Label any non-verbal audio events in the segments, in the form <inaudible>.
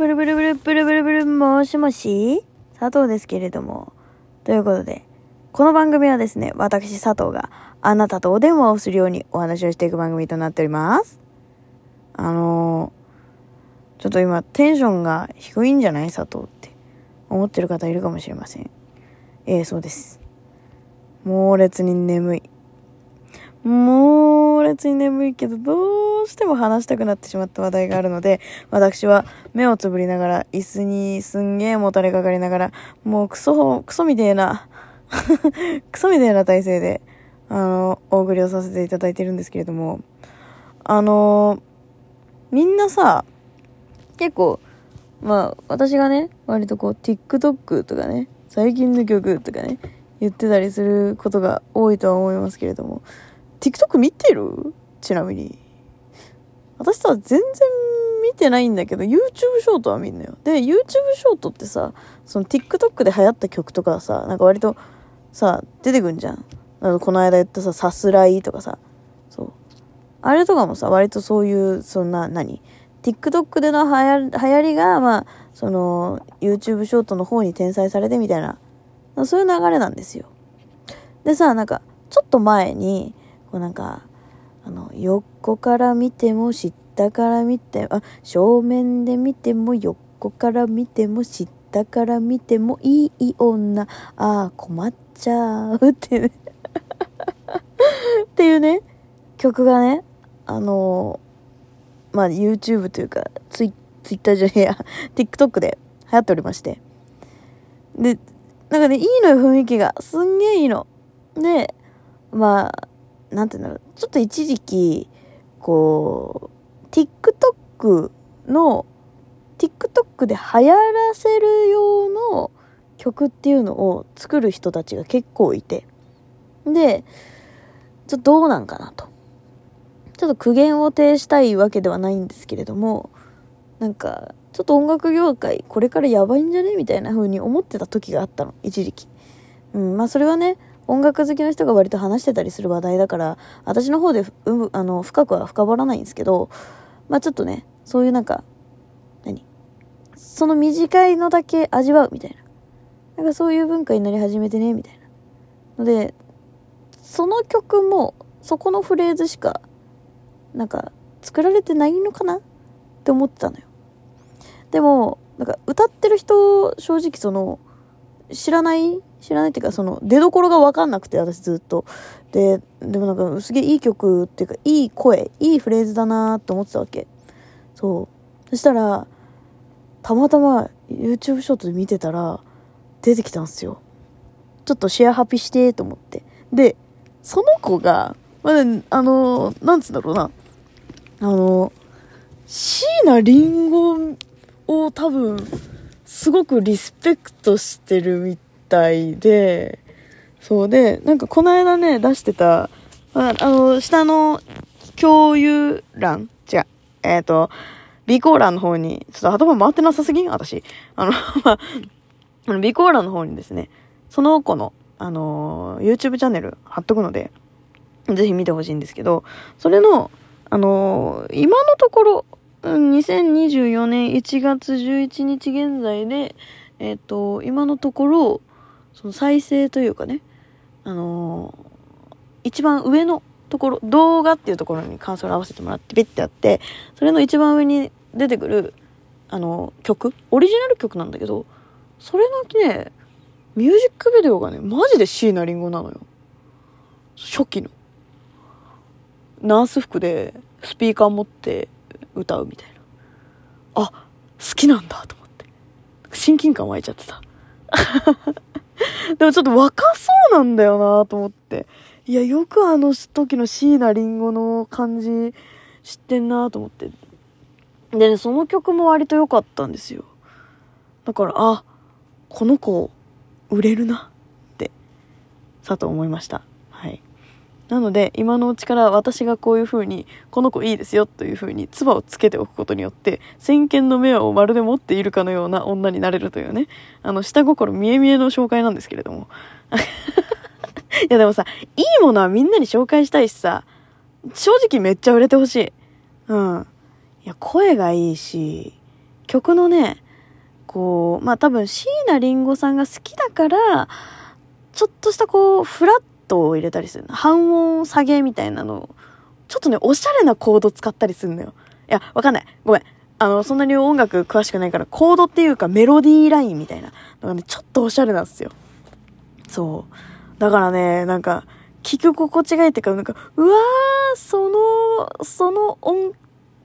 ブルブルブルブルブルブルもしもし佐藤ですけれども。ということで、この番組はですね、私佐藤があなたとお電話をするようにお話をしていく番組となっております。あのー、ちょっと今テンションが低いんじゃない佐藤って思ってる方いるかもしれません。ええそうです。猛烈に眠い。猛烈に眠いけど、どうしても話したくなってしまった話題があるので、私は目をつぶりながら、椅子にすんげえもたれかかりながら、もうクソ、クソみてえな、<laughs> クソみたいな体勢で、あの、お送りをさせていただいてるんですけれども、あの、みんなさ、結構、まあ、私がね、割とこう、TikTok とかね、最近の曲とかね、言ってたりすることが多いとは思いますけれども、TikTok 見てる？ちなみに。私さ、全然見てないんだけど、YouTube ショートは見んのよ。で、YouTube ショートってさ、その TikTok で流行った曲とかさ、なんか割とさ、出てくんじゃん。あのこの間言ったさ、さすらいとかさ、そう。あれとかもさ、割とそういう、そんな、何 ?TikTok での流行流行りが、まあ、その、YouTube ショートの方に転載されてみたいな、そういう流れなんですよ。でさ、なんか、ちょっと前に、こうなんか、あの、横から見ても、下から見て、あ、正面で見ても、横から見ても、下から見ても、いい女、ああ、困っちゃうっていうね <laughs> っていうね、曲がね、あのまあ、YouTube というか、ツイ、ツイッターじゃねえや、<laughs> TikTok で流行っておりまして。で、なんかね、いいのよ、雰囲気が。すんげえいいの。で、まあ、なんて言うんだろう。ちょっと一時期、こう、TikTok の、TikTok で流行らせる用の曲っていうのを作る人たちが結構いて。で、ちょっとどうなんかなと。ちょっと苦言を呈したいわけではないんですけれども、なんか、ちょっと音楽業界、これからやばいんじゃねみたいな風に思ってた時があったの、一時期。うん、まあそれはね、音楽好きの人が割と話してたりする話題だから、私の方で、うあの、深くは深掘らないんですけど、まあちょっとね、そういうなんか、何？その短いのだけ味わうみたいな。なんかそういう文化になり始めてね、みたいな。ので、その曲も、そこのフレーズしか、なんか、作られてないのかな？って思ってたのよ。でも、なんか、歌ってる人、正直その、知らない？知らないっていうか、その、出どころがわかんなくて、私ずっと。で、でもなんか、すげえいい曲っていうか、いい声、いいフレーズだなーって思ってたわけ。そう。そしたら、たまたま YouTube ショートで見てたら、出てきたんですよ。ちょっとシェアハピしてと思って。で、その子が、まあ、あの、なんつうんだろうな。あの、椎名林檎を多分、すごくリスペクトしてるみたいで、そうで、なんかこの間ね、出してた、あの、下の共有欄違う。えっ、と、備考欄の方に、ちょっと頭回ってなさすぎ？ん私。あの、<laughs> まあ、あの、備考欄の方にですね、その子の、あのー YouTube チャンネル貼っとくので、ぜひ見てほしいんですけど、それの、あの今のところ、2024年1月11日現在で、えっ、と、今のところ、その再生というかね、あのー一番上のところ、動画っていうところにカーソル合わせてもらって、ピッてやって、それの一番上に出てくる、あのー曲、オリジナル曲なんだけど、それのね、ミュージックビデオがね、マジで椎名林檎なのよ。初期の。ナース服でスピーカー持って歌うみたいな。あ、好きなんだと思って。親近感湧いちゃってさ。<laughs> でもちょっと若そうなんだよなと思って。いや、よくあの時の椎名林檎の感じ知ってんなと思って。でね、その曲も割と良かったんですよ。だから、あ、この子、売れるなって、さと思いました。なので、今のうちから私がこういう風に、この子いいですよという風に、唾をつけておくことによって、先見の目をまるで持っているかのような女になれるというね、あの、下心見え見えの紹介なんですけれども。<laughs> いやでもさ、いいものはみんなに紹介したいしさ、正直めっちゃ売れてほしい。うん。いや、声がいいし、曲のね、こう、まあ多分椎名林檎さんが好きだから、ちょっとしたこう、フラットを入れたりする。半音下げみたいなのをちょっとね、おしゃれなコード使ったりするのよ。いや、わかんない。ごめん。あの、そんなに音楽詳しくないから、コードっていうかメロディーラインみたいなのがね、ちょっとおしゃれなんですよ。そう。だからね、なんか、聞く心地がいいっていうか、なんか、うわー、その、その音、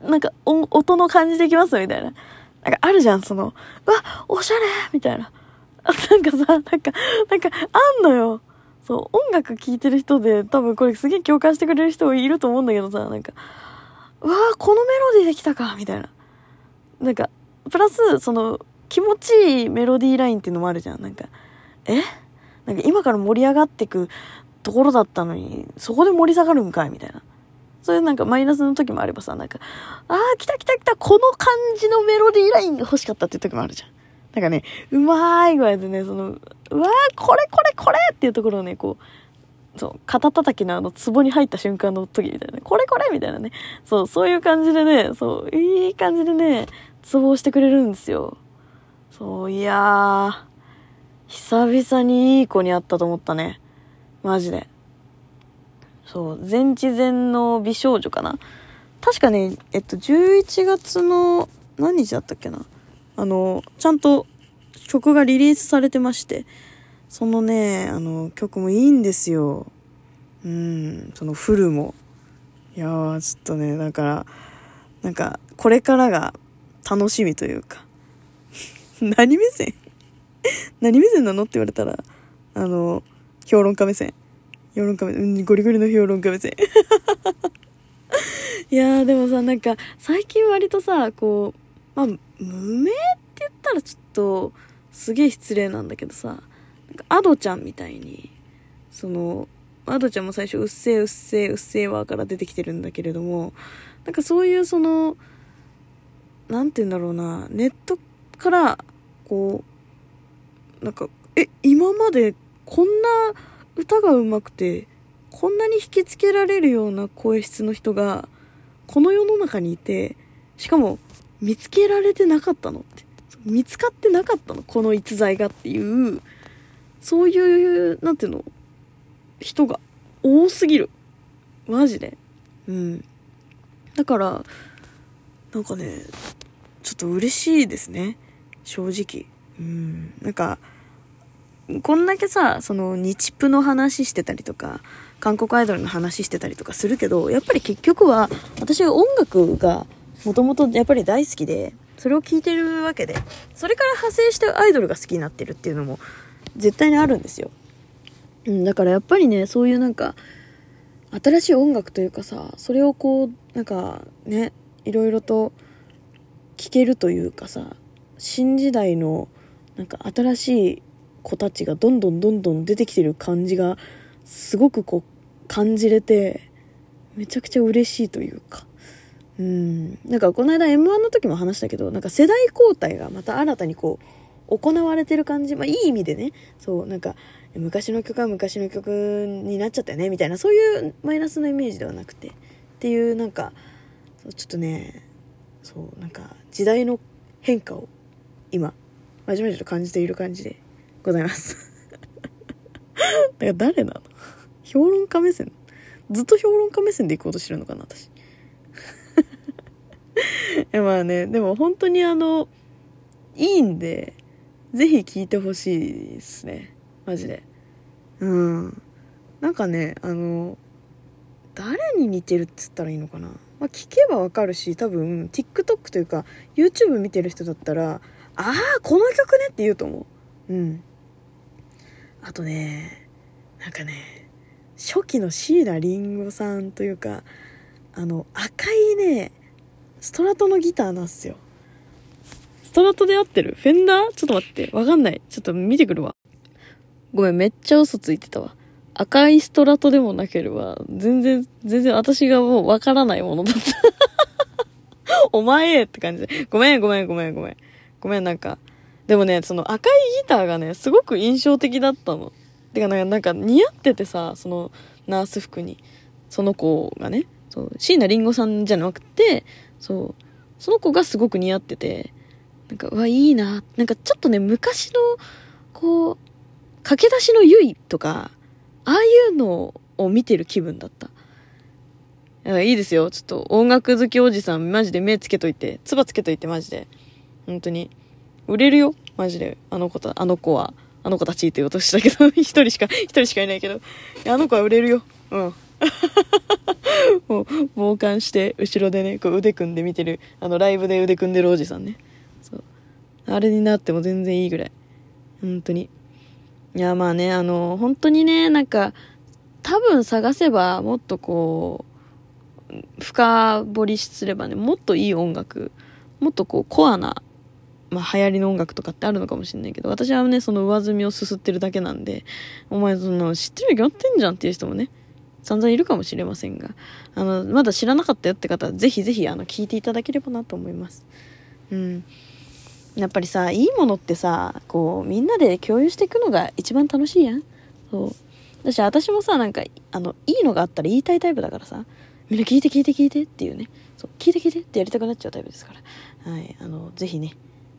なんか音、音の感じできますみたいな。なんかあるじゃん、その、うわ、おしゃれみたいな。なんかさ、なんか、なんか、あんのよ。そう、音楽聴いてる人で、多分これすげえ共感してくれる人いると思うんだけどさ、なんか、わー、このメロディーできたかみたいな。なんか、プラス、その、気持ちいいメロディーラインっていうのもあるじゃん。なんか、え？なんか今から盛り上がってくところだったのに、そこで盛り下がるんかいみたいな。そういうなんかマイナスの時もあればさ、なんか、あー、来た来た来た、この感じのメロディーラインが欲しかったっていう時もあるじゃん。なんかね、うまい具合でね、その、うわー、これこれこれっていうところをね、こう、そう、肩叩きのあの、壺に入った瞬間の時みたいなね、これこれみたいなね。そう、そういう感じでね、そう、いい感じでね、ツボをしてくれるんですよ。そう、いや、久々にいい子に会ったと思ったね。マジで。そう、全知全の美少女かな。確かね、えっと、11月の、何日だったっけな。あの、ちゃんと曲がリリースされてまして、そのね、あの、曲もいいんですよ。うん、そのフルも。いやー、ちょっとね、だから、なんか、これからが楽しみというか。<laughs> 何目線？何目線なの？って言われたら、あの、評論家目線。評論家目線、うん、ゴリゴリの評論家目線。<laughs> いやー、でもさ、なんか、最近割とさ、こう、まあ、無名って言ったらちょっと、すげえ失礼なんだけどさ、アドちゃんみたいに、その、アドちゃんも最初、うっせえうっせえうっせえわから出てきてるんだけれども、なんかそういうその、なんて言うんだろうな、ネットから、こう、なんか、え、今までこんな歌が上手くて、こんなに引きつけられるような声質の人が、この世の中にいて、しかも、見つけられてなかったのって。見つかってなかったのこの逸材がっていう、そういう、なんていうの、人が多すぎる。マジで。うん。だから、なんかね、ちょっと嬉しいですね。正直。うん。なんか、こんだけさ、その日プの話してたりとか、韓国アイドルの話してたりとかするけど、やっぱり結局は、私は音楽がもともとやっぱり大好きで、それを聞いてるわけで、それから派生してアイドルが好きになってるっていうのも絶対にあるんですよ。うん、だからやっぱりね、そういうなんか、新しい音楽というかさ、それをこう、なんかね、いろいろと聴けるというかさ、新時代のなんか新しい子たちがどんどんどんどん出てきてる感じがすごくこう感じれてめちゃくちゃ嬉しいというかうんなんかこの間 m 1の時も話したけどなんか世代交代がまた新たにこう行われてる感じ。まあいい意味でね。そうなんか昔の曲は昔の曲になっちゃったよね。みたいな。そういうマイナスのイメージではなくて。っていうなんかちょっとねそうなんか時代の変化を今まじまじと感じている感じでございます。<laughs> だから誰なの？評論家目線？ずっと評論家目線で行こうとしてるのかな私。<laughs> いやまあねでも本当にあのいいんでぜひ聞いてほしいですね。マジで。うん。なんかねあの誰に似てるっつったらいいのかな。まあ、聞けばわかるし多分 TikTok というか YouTube 見てる人だったらああこの曲ねって言うと思う。うん。あとねなんかね初期の椎名林檎さんというかあの赤いねストラトのギターなんすよ。ストラトで合ってる？フェンダー？ちょっと待ってわかんないちょっと見てくるわごめんめっちゃ嘘ついてたわ赤いストラトでもなければ、全然、全然私がもうわからないものだった。<laughs> お前って感じで。ごめん、ごめん、ごめん、ごめん。ごめん、なんか。でもね、その赤いギターがね、すごく印象的だったの。てか、なんか似合っててさ、そのナース服に。その子がね、そう、椎名林檎さんじゃなくて、そう、その子がすごく似合ってて、なんか、わ、いいな。なんかちょっとね、昔の、こう、駆け出しのゆいとか、ああいうのを見てる気分だった。いいですよ。ちょっと音楽好きおじさん、マジで目つけといて、つばつけといて、マジで。本当に。売れるよ。マジで。あの子た、あの子は。あの子たちって言おうとしたけど、<laughs> 一人しか、一人しかいないけど。あの子は売れるよ。うん。<laughs> もう、傍観して、後ろでね、こう腕組んで見てる、あの、ライブで腕組んでるおじさんね。あれになっても全然いいぐらい。本当に。いや、まあね、あの、本当にね、なんか、多分探せば、もっとこう、深掘りすればね、もっといい音楽、もっとこう、コアな、まあ、流行りの音楽とかってあるのかもしれないけど、私はね、その上積みをすすってるだけなんで、お前そんな知ってるに決まってんじゃんっていう人もね、散々いるかもしれませんが、あの、まだ知らなかったよって方は、ぜひぜひ、あの、聞いていただければなと思います。うん。やっぱりさ、いいものってさ、こう、みんなで共有していくのが一番楽しいやん。そう。私、私もさ、なんか、あの、いいのがあったら言いたいタイプだからさ、みんな聞いて聞いて聞いてっていうね。そう、聞いて聞いてってやりたくなっちゃうタイプですから。はい。あの、ぜひね、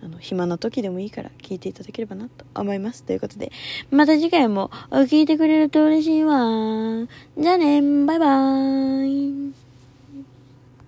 あの、暇な時でもいいから聞いていただければなと思います。ということで、また次回も聞いてくれると嬉しいわ。じゃあね、バイバーイ。